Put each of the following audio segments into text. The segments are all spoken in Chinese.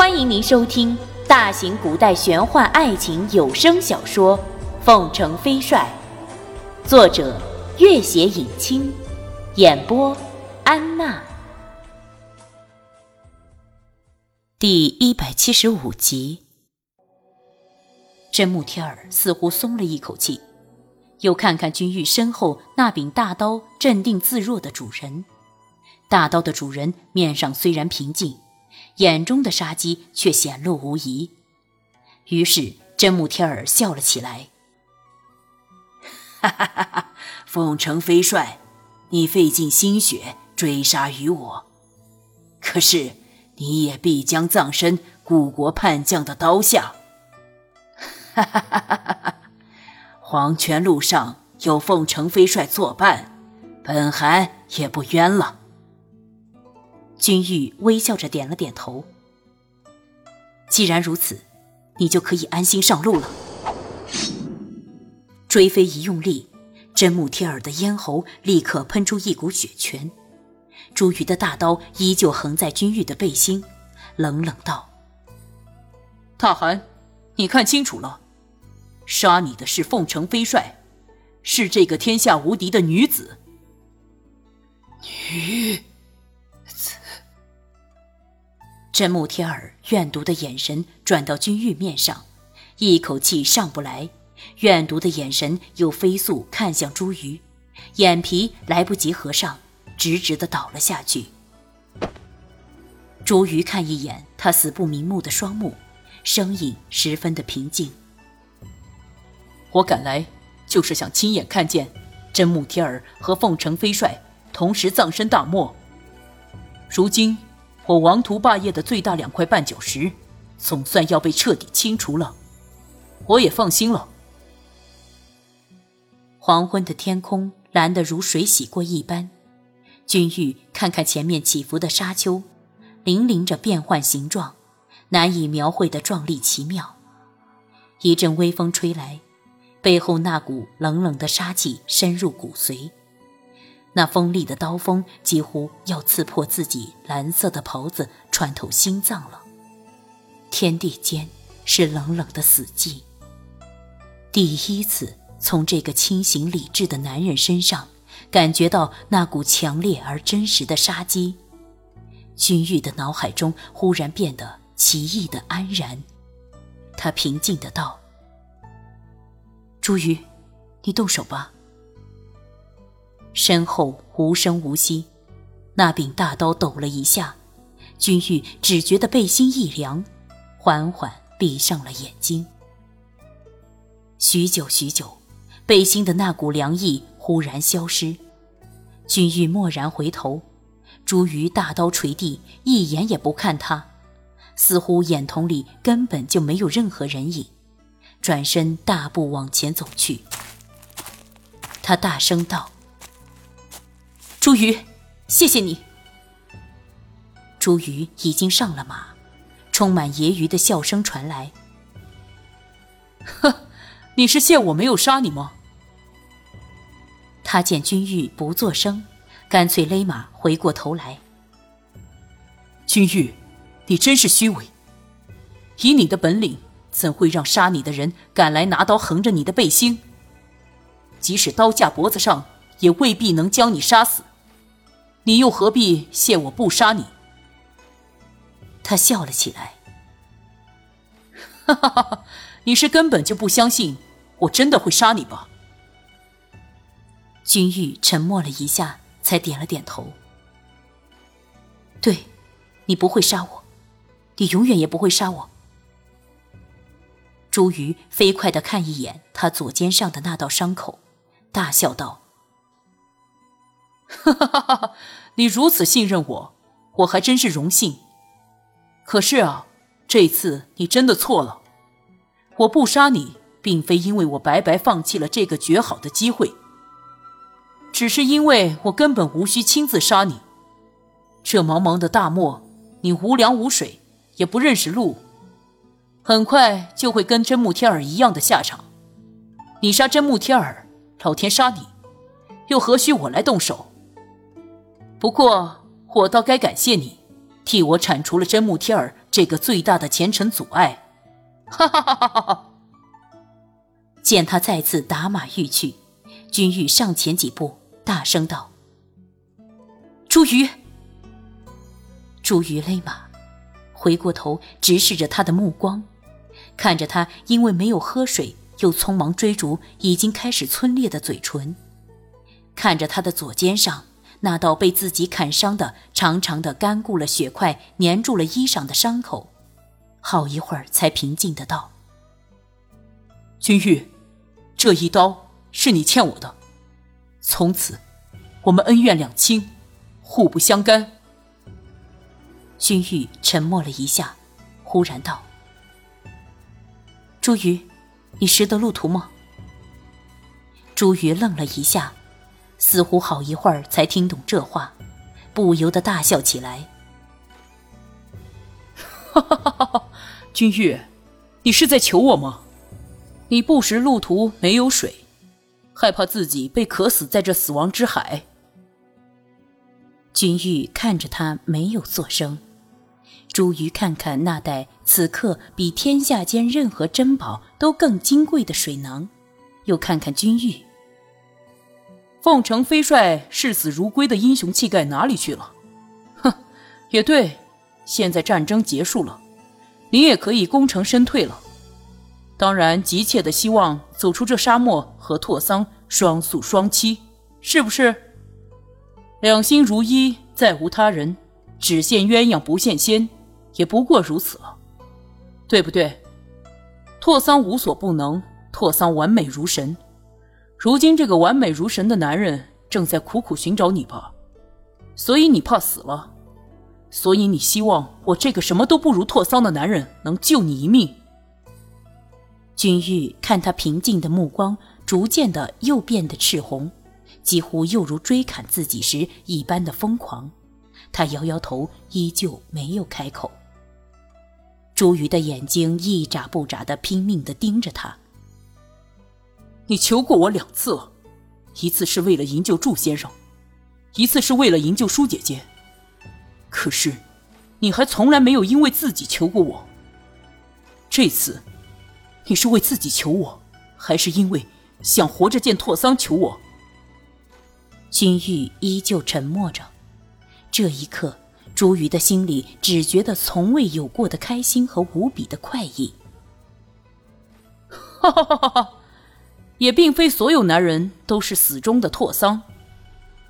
欢迎您收听大型古代玄幻爱情有声小说《凤城飞帅》，作者：月写影清，演播：安娜。第一百七十五集，真木天儿似乎松了一口气，又看看君玉身后那柄大刀，镇定自若的主人。大刀的主人面上虽然平静。眼中的杀机却显露无遗，于是真木天儿笑了起来：“哈哈哈哈！凤城飞帅，你费尽心血追杀于我，可是你也必将葬身故国叛将的刀下。哈哈哈哈哈！黄泉路上有凤城飞帅作伴，本寒也不冤了。”君玉微笑着点了点头。既然如此，你就可以安心上路了。追飞一用力，真木天儿的咽喉立刻喷出一股血泉。朱瑜的大刀依旧横在君玉的背心，冷冷道：“大汗，你看清楚了，杀你的是凤城飞帅，是这个天下无敌的女子。”女。真木天儿怨毒的眼神转到君玉面上，一口气上不来，怨毒的眼神又飞速看向朱瑜，眼皮来不及合上，直直的倒了下去。朱瑜看一眼他死不瞑目的双目，声音十分的平静：“我赶来就是想亲眼看见真木天儿和凤城飞帅同时葬身大漠。如今。”我王图霸业的最大两块绊脚石，总算要被彻底清除了，我也放心了。黄昏的天空蓝得如水洗过一般，君玉看看前面起伏的沙丘，粼粼着变幻形状，难以描绘的壮丽奇妙。一阵微风吹来，背后那股冷冷的杀气深入骨髓。那锋利的刀锋几乎要刺破自己蓝色的袍子，穿透心脏了。天地间是冷冷的死寂。第一次从这个清醒理智的男人身上感觉到那股强烈而真实的杀机，君玉的脑海中忽然变得奇异的安然。他平静的道：“朱瑜，你动手吧。”身后无声无息，那柄大刀抖了一下，君玉只觉得背心一凉，缓缓闭上了眼睛。许久许久，背心的那股凉意忽然消失，君玉蓦然回头，朱瑜大刀垂地，一眼也不看他，似乎眼瞳里根本就没有任何人影，转身大步往前走去。他大声道。朱瑜，谢谢你。朱瑜已经上了马，充满揶揄的笑声传来。呵，你是谢我没有杀你吗？他见君玉不作声，干脆勒马回过头来。君玉，你真是虚伪！以你的本领，怎会让杀你的人赶来拿刀横着你的背心？即使刀架脖子上，也未必能将你杀死。你又何必谢我不杀你？他笑了起来。哈哈哈！你是根本就不相信我真的会杀你吧？君玉沉默了一下，才点了点头。对，你不会杀我，你永远也不会杀我。朱瑜飞快的看一眼他左肩上的那道伤口，大笑道。哈哈哈哈你如此信任我，我还真是荣幸。可是啊，这次你真的错了。我不杀你，并非因为我白白放弃了这个绝好的机会，只是因为我根本无需亲自杀你。这茫茫的大漠，你无粮无水，也不认识路，很快就会跟真木天儿一样的下场。你杀真木天儿，老天杀你，又何须我来动手？不过，我倒该感谢你，替我铲除了真木天儿这个最大的前程阻碍。哈哈哈哈哈哈！见他再次打马欲去，君玉上前几步，大声道：“朱瑜！”朱瑜勒马，回过头直视着他的目光，看着他因为没有喝水又匆忙追逐已经开始皴裂的嘴唇，看着他的左肩上那道被自己砍伤的长长的干固了血块粘住了衣裳的伤口。好一会儿，才平静的道：“君玉，这一刀是你欠我的，从此我们恩怨两清，互不相干。”君玉沉默了一下，忽然道：“朱瑜，你识得路途吗？”朱瑜愣了一下，似乎好一会儿才听懂这话，不由得大笑起来。哈哈哈哈哈！君玉，你是在求我吗？你不识路途，没有水，害怕自己被渴死在这死亡之海。君玉看着他，没有作声。朱瑜看看那袋此刻比天下间任何珍宝都更金贵的水囊，又看看君玉。凤城飞帅视死如归的英雄气概哪里去了？哼，也对，现在战争结束了。你也可以功成身退了，当然急切的希望走出这沙漠和拓桑双宿双栖，是不是？两心如一，再无他人，只羡鸳鸯不羡仙，也不过如此了，对不对？拓桑无所不能，拓桑完美如神，如今这个完美如神的男人正在苦苦寻找你吧，所以你怕死了。所以你希望我这个什么都不如拓桑的男人能救你一命？君玉看他平静的目光逐渐的又变得赤红，几乎又如追砍自己时一般的疯狂。他摇摇头，依旧没有开口。朱瑜的眼睛一眨不眨的拼命的盯着他。你求过我两次了，一次是为了营救祝先生，一次是为了营救舒姐姐。可是，你还从来没有因为自己求过我。这次，你是为自己求我，还是因为想活着见拓桑求我？君玉依旧沉默着。这一刻，朱瑜的心里只觉得从未有过的开心和无比的快意。哈哈哈哈哈！也并非所有男人都是死忠的拓桑。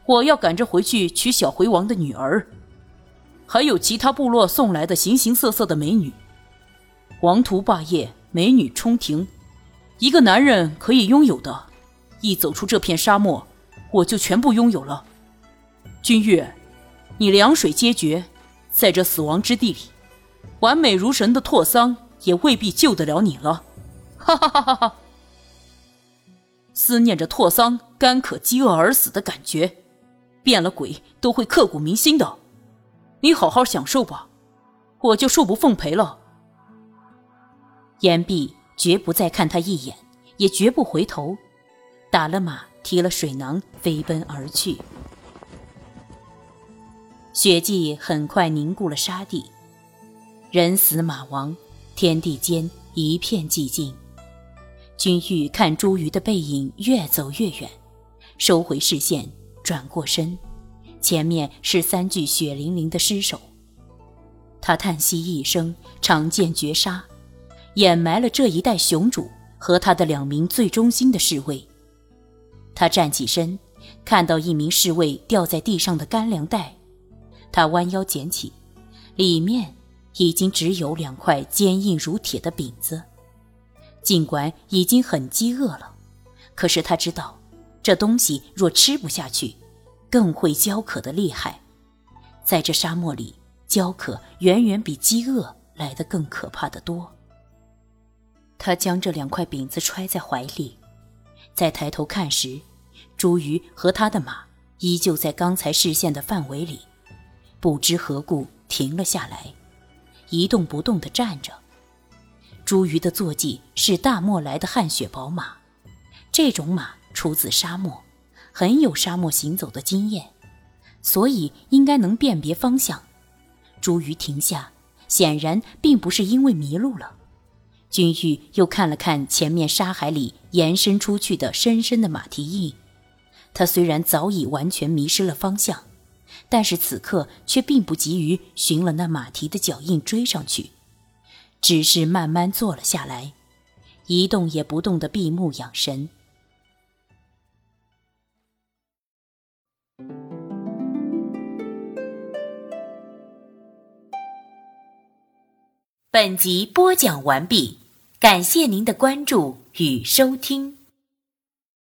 我要赶着回去娶小回王的女儿。还有其他部落送来的形形色色的美女，王图霸业，美女冲庭，一个男人可以拥有的，一走出这片沙漠，我就全部拥有了。君越，你两水皆绝，在这死亡之地里，完美如神的拓桑也未必救得了你了。哈哈哈哈哈！思念着拓桑干渴饥饿而死的感觉，变了鬼都会刻骨铭心的。你好好享受吧，我就恕不奉陪了。言毕，绝不再看他一眼，也绝不回头，打了马，提了水囊，飞奔而去。血迹很快凝固了沙地，人死马亡，天地间一片寂静。君玉看朱瑜的背影越走越远，收回视线，转过身。前面是三具血淋淋的尸首，他叹息一声，长剑绝杀，掩埋了这一代雄主和他的两名最忠心的侍卫。他站起身，看到一名侍卫掉在地上的干粮袋，他弯腰捡起，里面已经只有两块坚硬如铁的饼子。尽管已经很饥饿了，可是他知道，这东西若吃不下去。更会焦渴的厉害，在这沙漠里，焦渴远远比饥饿来得更可怕的多。他将这两块饼子揣在怀里，再抬头看时，茱萸和他的马依旧在刚才视线的范围里，不知何故停了下来，一动不动地站着。朱瑜的坐骑是大漠来的汗血宝马，这种马出自沙漠。很有沙漠行走的经验，所以应该能辨别方向。朱瑜停下，显然并不是因为迷路了。君玉又看了看前面沙海里延伸出去的深深的马蹄印，他虽然早已完全迷失了方向，但是此刻却并不急于寻了那马蹄的脚印追上去，只是慢慢坐了下来，一动也不动的闭目养神。本集播讲完毕，感谢您的关注与收听。